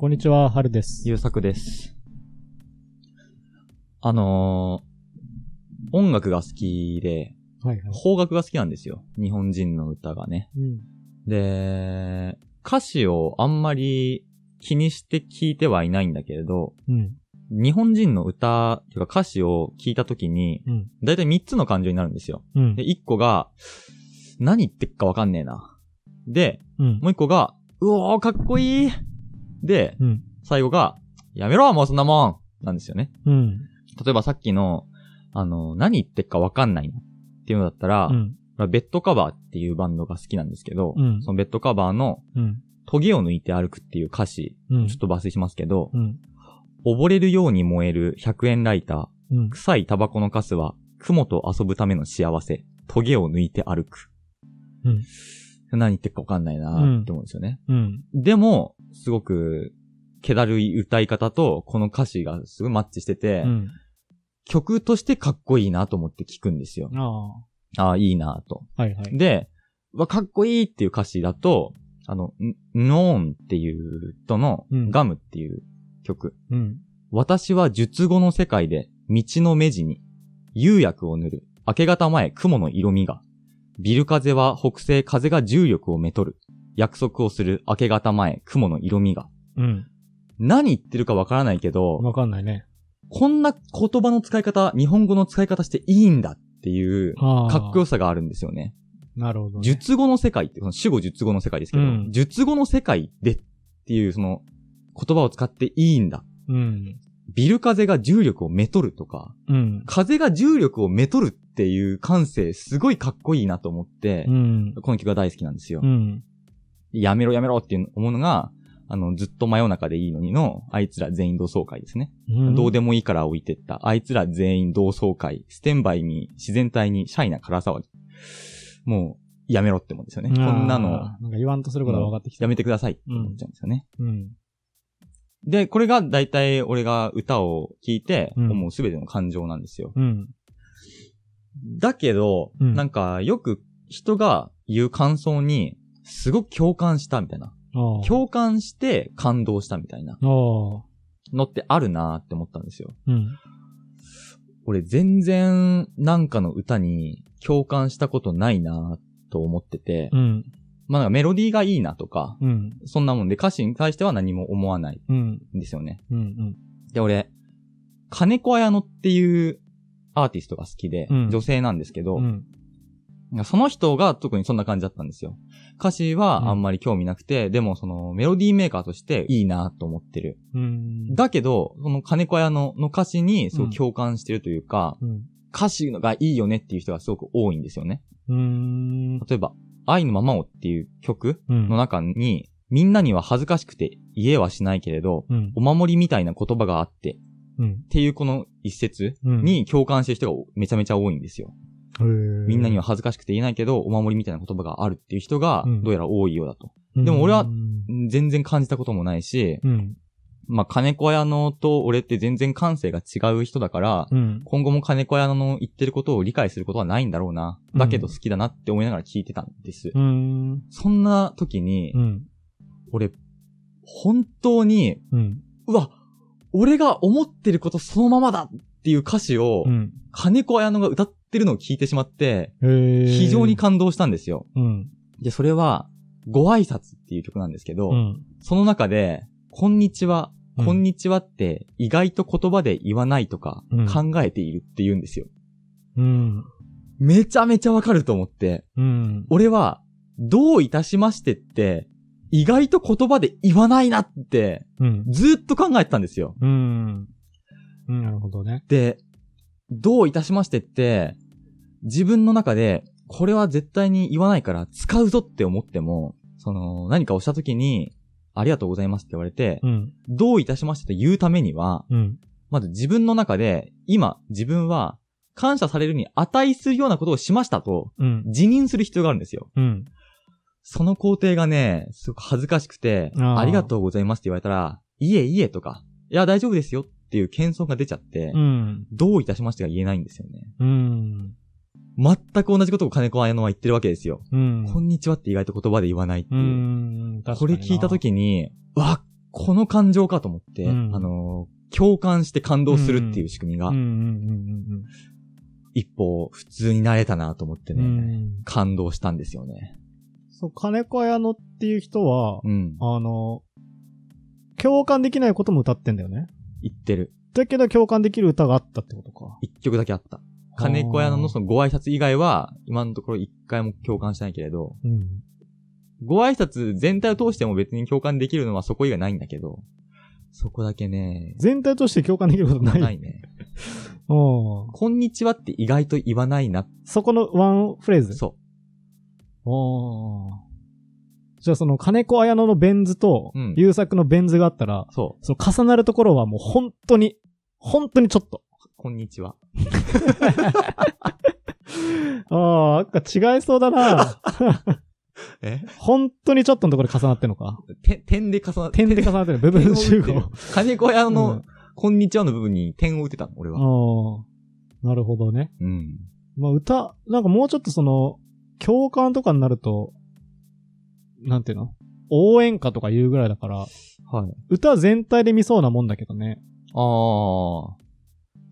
こんにちは、はるです。ゆうさくです。あのー、音楽が好きで、はいはい。邦楽が好きなんですよ。日本人の歌がね。うん。で、歌詞をあんまり気にして聞いてはいないんだけれど、うん。日本人の歌、というか歌詞を聞いたときに、うん。だいたい3つの感情になるんですよ。うんで、。1個が、何言ってっかわかんねえな。で、うん。もう1個が、うおー、かっこいいで、うん。最後が、やめろもうそんなもんなんですよね。うん。例えばさっきの、あの、何言ってっかわかんないなっていうのだったら、うん。ベッドカバーっていうバンドが好きなんですけど、うんそのベッドカバーのうん。トゲを抜いて歩くっていう歌詞、うん。ちょっと抜粋しますけど、うん。溺れるように燃える100円ライタうんー、。臭いタバコのカスは、雲と遊ぶための幸せ、トゲを抜いて歩く。うん。何言ってっかわかんないなーって思うんですよね。うん。でも、すごく、気だるい歌い方と、この歌詞がすごいマッチしてて、うん。曲としてかっこいいなと思って聞くんですよ。あああ、いいなと。あ。はいはい。で、わ、かっこいいっていう歌詞だと、あの、んノーンっていう人のうんガムっていう曲。うん。私は術後の世界で道の目地に釉薬を塗る。明け方前雲の色味が。ビル風は北西風が重力をめとる。約束をする明け方前雲の色味が。うん。何言ってるかわからないけど、わかんないね。こんな言葉の使い方、日本語の使い方していいんだっていう、ああ。かっこよさがあるんですよね。なるほどね。術後の世界って、その死後術後の世界ですけど、うん術後の世界でっていうその言葉を使っていいんだ。うん。ビル風が重力をめとるとか、うん。風が重力をめとるっていう感性すごいかっこいいなと思ってう、ん。この曲が大好きなんですよ。うん。やめろやめろっていう思うのが、あの、ずっと真夜中でいいのにの、あいつら全員同窓会ですね。うん。どうでもいいから置いてった。あいつら全員同窓会。ステンバイに、自然体に、シャイな空騒ぎ。もう、やめろって思うんですよね。こんなの、なんか言わんとすることが分かってきた。やめてくださいって思っちゃうんですよね。うん。で、これが大体俺が歌を聴いてうん思うすべての感情なんですよ。うん。だけど、うんなんかよく人が言う感想に、すごく共感したみたいな。共感して感動したみたいな。のってあるなーって思ったんですよ。うん。俺全然なんかの歌に共感したことないなーと思ってて、うん。まあメロディーがいいなとか、うん。そんなもんで歌詞に対しては何も思わないうん。んですよね。うん。で、俺、金子綾乃っていうアーティストが好きで、うん女性なんですけど、うん。その人が特にそんな感じだったんですよ。歌詞はあんまり興味なくて、でもそのメロディーメーカーとしていいなと思ってる。うん。だけど、その金子綾乃の歌詞にすごく共感してるというか、うん。歌詞がいいよねっていう人がすごく多いんですよね。うん。例えば、愛のままをっていう曲うん。の中に、みんなには恥ずかしくて言えはしないけれど、うん。お守りみたいな言葉があって、っうん。ていうこの一節うん、に共感してる人がめちゃめちゃ多いんですよ。みんなには恥ずかしくて言えないけど、お守りみたいな言葉があるっていう人がうん、どうやら多いようだと。うん、でも俺はうん。全然感じたこともないし、うん。まあ、金子屋のと俺って全然感性が違う人だから、うん。今後も金子屋の言ってることを理解することはないんだろうな。だけど好きだなって思いながら聞いてたんです。うん。そんな時にう、ん。俺、本当に、うわ、俺が思ってることそのままだっていう歌詞をう、ん。金子綾乃が歌ってるのを聞いてしまって、非常に感動したんですよ。うん。で、それは、ご挨拶っていう曲なんですけど、うん。その中で、こんにちは、うんこんにちはって意外と言葉で言わないとかうん考えているって言うんですよ。うん。めちゃめちゃわかると思って、うん。俺は、どういたしましてって、意外と言葉で言わないなって、うん。ずーっと考えてたんですよ。うん。うん。なるほどね。で、どういたしましてって、自分の中で、これは絶対に言わないから使うぞって思っても、その、何かをした時に、ありがとうございますって言われて、うん。どういたしましてと言うためには、うん。まず自分の中で、今、自分は、感謝されるに値するようなことをしましたと、うん。自認する必要があるんですよ。うん。その工程がね、すごく恥ずかしくて、ありがとうございますって言われたら、いえいえとか、いや大丈夫ですよっていう謙遜が出ちゃって、うん。どういたしましてが言えないんですよね。うん。全く同じことを金子彩乃は言ってるわけですよ。うん。こんにちはって意外と言葉で言わないってういう。ん。確かになこれ聞いたと、きに、うわ、この感情かと思って、うんあの、共感して感動するっていう仕組みがうん、うんうん一歩普通になれたなと思ってうんうね、ん。感動したんですよね。そう、金子綾乃っていう人は、うん。あの、共感できないことも歌ってんだよね。言ってる。だけど共感できる歌があったってことか。一曲だけあった。金子屋のそのご挨拶以外は、今のところ一回も共感してないけれど、うん。ご挨拶全体を通しても別に共感できるのはそこ以外ないんだけど、そこだけね、全体として共感できることない。ないね。うんこんにちはって意外と言わないな。そこのワンフレーズ？そおーじゃあその金子綾乃のベン図とうん、優作のベン図があったら、う。そう。その重なるところはもう本当に、本当にちょっと。こんにちは。ああ、なんか違いそうだなえ？本当にちょっとのところで重なってんのか？点、点で重なって点で重なってる。部分集合。金子屋うんの、こんにちはの部分に点を打ってたの、俺は。ああ、なるほどね。うん。まあ歌、なんかもうちょっとその、共感とかになると、なんていうの？応援歌とか言うぐらいだから、はい。歌全体で見そうなもんだけどね。ああ。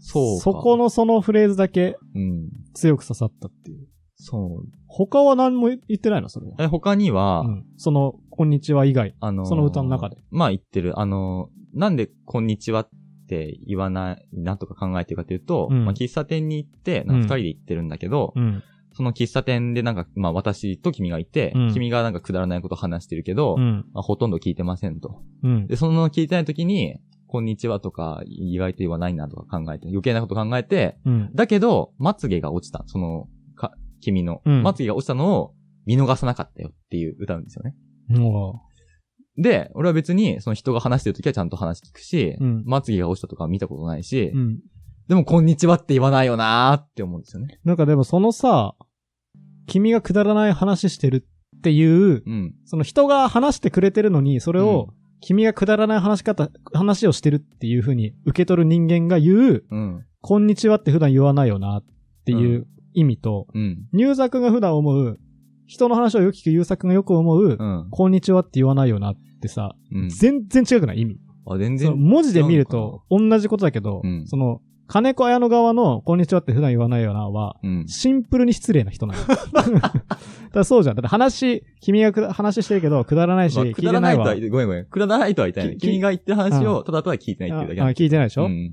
そうか。そこのそのフレーズだけうん。強く刺さったっていう。そう。他は何も言ってないの？それは。え、他には、うん。その、こんにちは以外。あのーその歌の中で。まあ言ってる。あのーなんでこんにちはって言わないなとか考えてるかというと、うんまあ喫茶店に行って、なんか二人で行ってるんだけど、うん。その喫茶店でなんか、まあ私と君がいて、うん君がなんかくだらないこと話してるけど、うん。まあ、ほとんど聞いてませんと。うん。で、その聞いてない時に、こんにちはとか意外と言わないなとか考えて、余計なこと考えて、うん。だけど、まつげが落ちた。その、か、君の、うんまつげが落ちたのを見逃さなかったよっていう歌うんですよね。もで、俺は別に、その人が話してる時はちゃんと話聞くし、うんまつげが落ちたとかは見たことないし、う。うん。でも、こんにちはって言わないよなーって思うんですよね。なんかでもそのさ、君がくだらない話してるっていう、うん。その人が話してくれてるのに、それを、君がくだらない話し方、話をしてるっていう風に受け取る人間が言う、うん。こんにちはって普段言わないよなっていう意味と、うん。入作が普段思う、人の話をよく聞く優作がよく思う、うん。こんにちはって言わないよなってさ、うん。全然違くない意味。あ、全然。文字で見ると同じことだけど、うんその、金子綾乃側のこんにちはって普段言わないよなは、うん。シンプルに失礼な人なの。だそうじゃん。だって話、君がくだ話してるけど、くだらないし、まあ聞いくだらないわ。とは言ってごめんごめん。くだらないとは言ってない。き君が言ってる話うを、ただただ聞いてないっていうだけああ聞いてないでしょ、うん。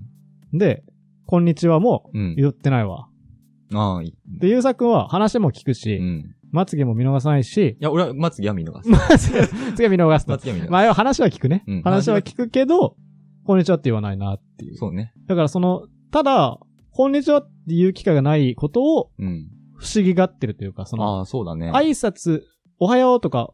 で、こんにちはもうん。言ってないわ。ああ、いい。で、ゆうさくんは話も聞くし、うん。まつげも見逃さないしい、や、俺は、まつげは見逃す。まつげ、次は見逃すと。まつげは見逃す。まあ、要は話は聞くね。うん話は聞くけど、こんにちはって言わないなっていう。そうね。だからその、ただ、こんにちはっていう機会がないことをうん。不思議がってるというか、その、ああ、そうだね。挨拶、おはようとか、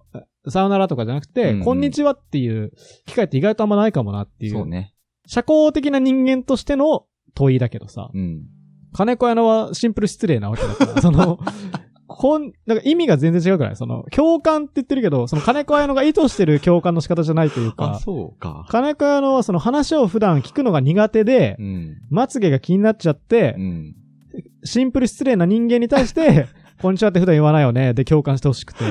さよならとかじゃなくて、うんうんこんにちはっていう機会って意外とあんまないかもなっていう。そうね。社交的な人間としての問いだけどさ、うん。金子屋のはシンプル失礼なわけだから、その、こん、なんか意味が全然違うくない？その、共感って言ってるけど、その金子屋のが意図してる共感の仕方じゃないという あ、か、そうか。金子屋のはその話を普段聞くのが苦手でう、ん。まつげが気になっちゃってう、ん。シンプル失礼な人間に対して、こんにちはって普段言わないよね、で共感してほしくて。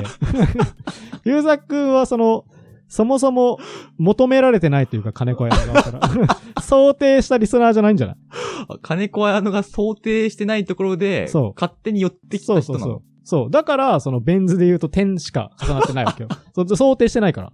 ゆうざくんはその、そもそも求められてないというか、金子屋の側から。想定したリスナーじゃないんじゃない？あ金子綾乃が想定してないところで、そう勝手に寄ってきた人なの？そうそうそう。そう。だから、そのベン図で言うと点しか重なってないわけよ。そう想定してないから。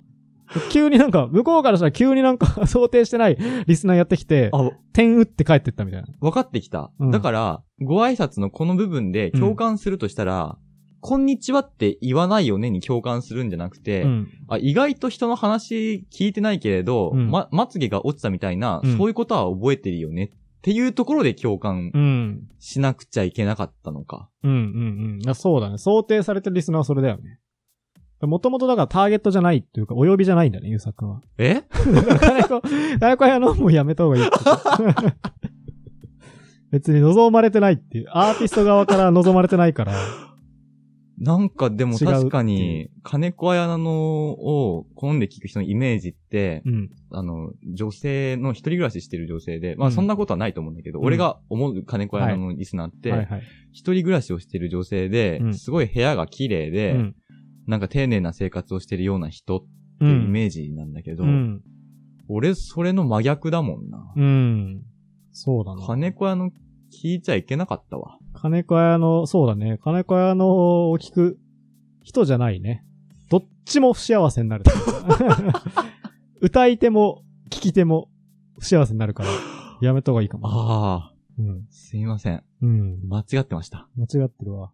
急になんか、向こうからしたら急になんか 想定してないリスナーやってきて、あ、点打って帰ってったみたいな。分かってきた。うんだから、ご挨拶のこの部分で共感するとしたら、こんにちはって言わないよねに共感するんじゃなくて、うん。あ意外と人の話聞いてないけれど、うんま、まつげが落ちたみたいな、うんそういうことは覚えてるよねっていうところで共感うん。しなくちゃいけなかったのか。うんうんうんあ。そうだね。想定されてるリスナーはそれだよね。もともとだからターゲットじゃないっていうか、お呼びじゃないんだね、ゆうさくんは。え？だから金子、金子屋のもうやめた方がいいって言って。別に望まれてないっていう。アーティスト側から望まれてないから。なんかでも確かに、金子綾菜のを好んで聞く人のイメージって、うん。あの、女性の一人暮らししてる女性で、まうんあそんなことはないと思うんだけど、うん俺が思う金子綾菜のリスナーって、はいはい。一人暮らしをしてる女性で、うんすごい部屋が綺麗で、うん。なんか丁寧な生活をしてるような人ってう。いうんイメージなんだけど、うん。俺、それの真逆だもんな。うん。そうだな。金子屋の聞いちゃいけなかったわ。金子屋の、そうだね。金子屋のを聞く人じゃないね。どっちも不幸せになる。歌い手も聞き手も不幸せになるから、やめた方がいいかも。ああ、うん。すいません。うん。間違ってました。間違ってるわ。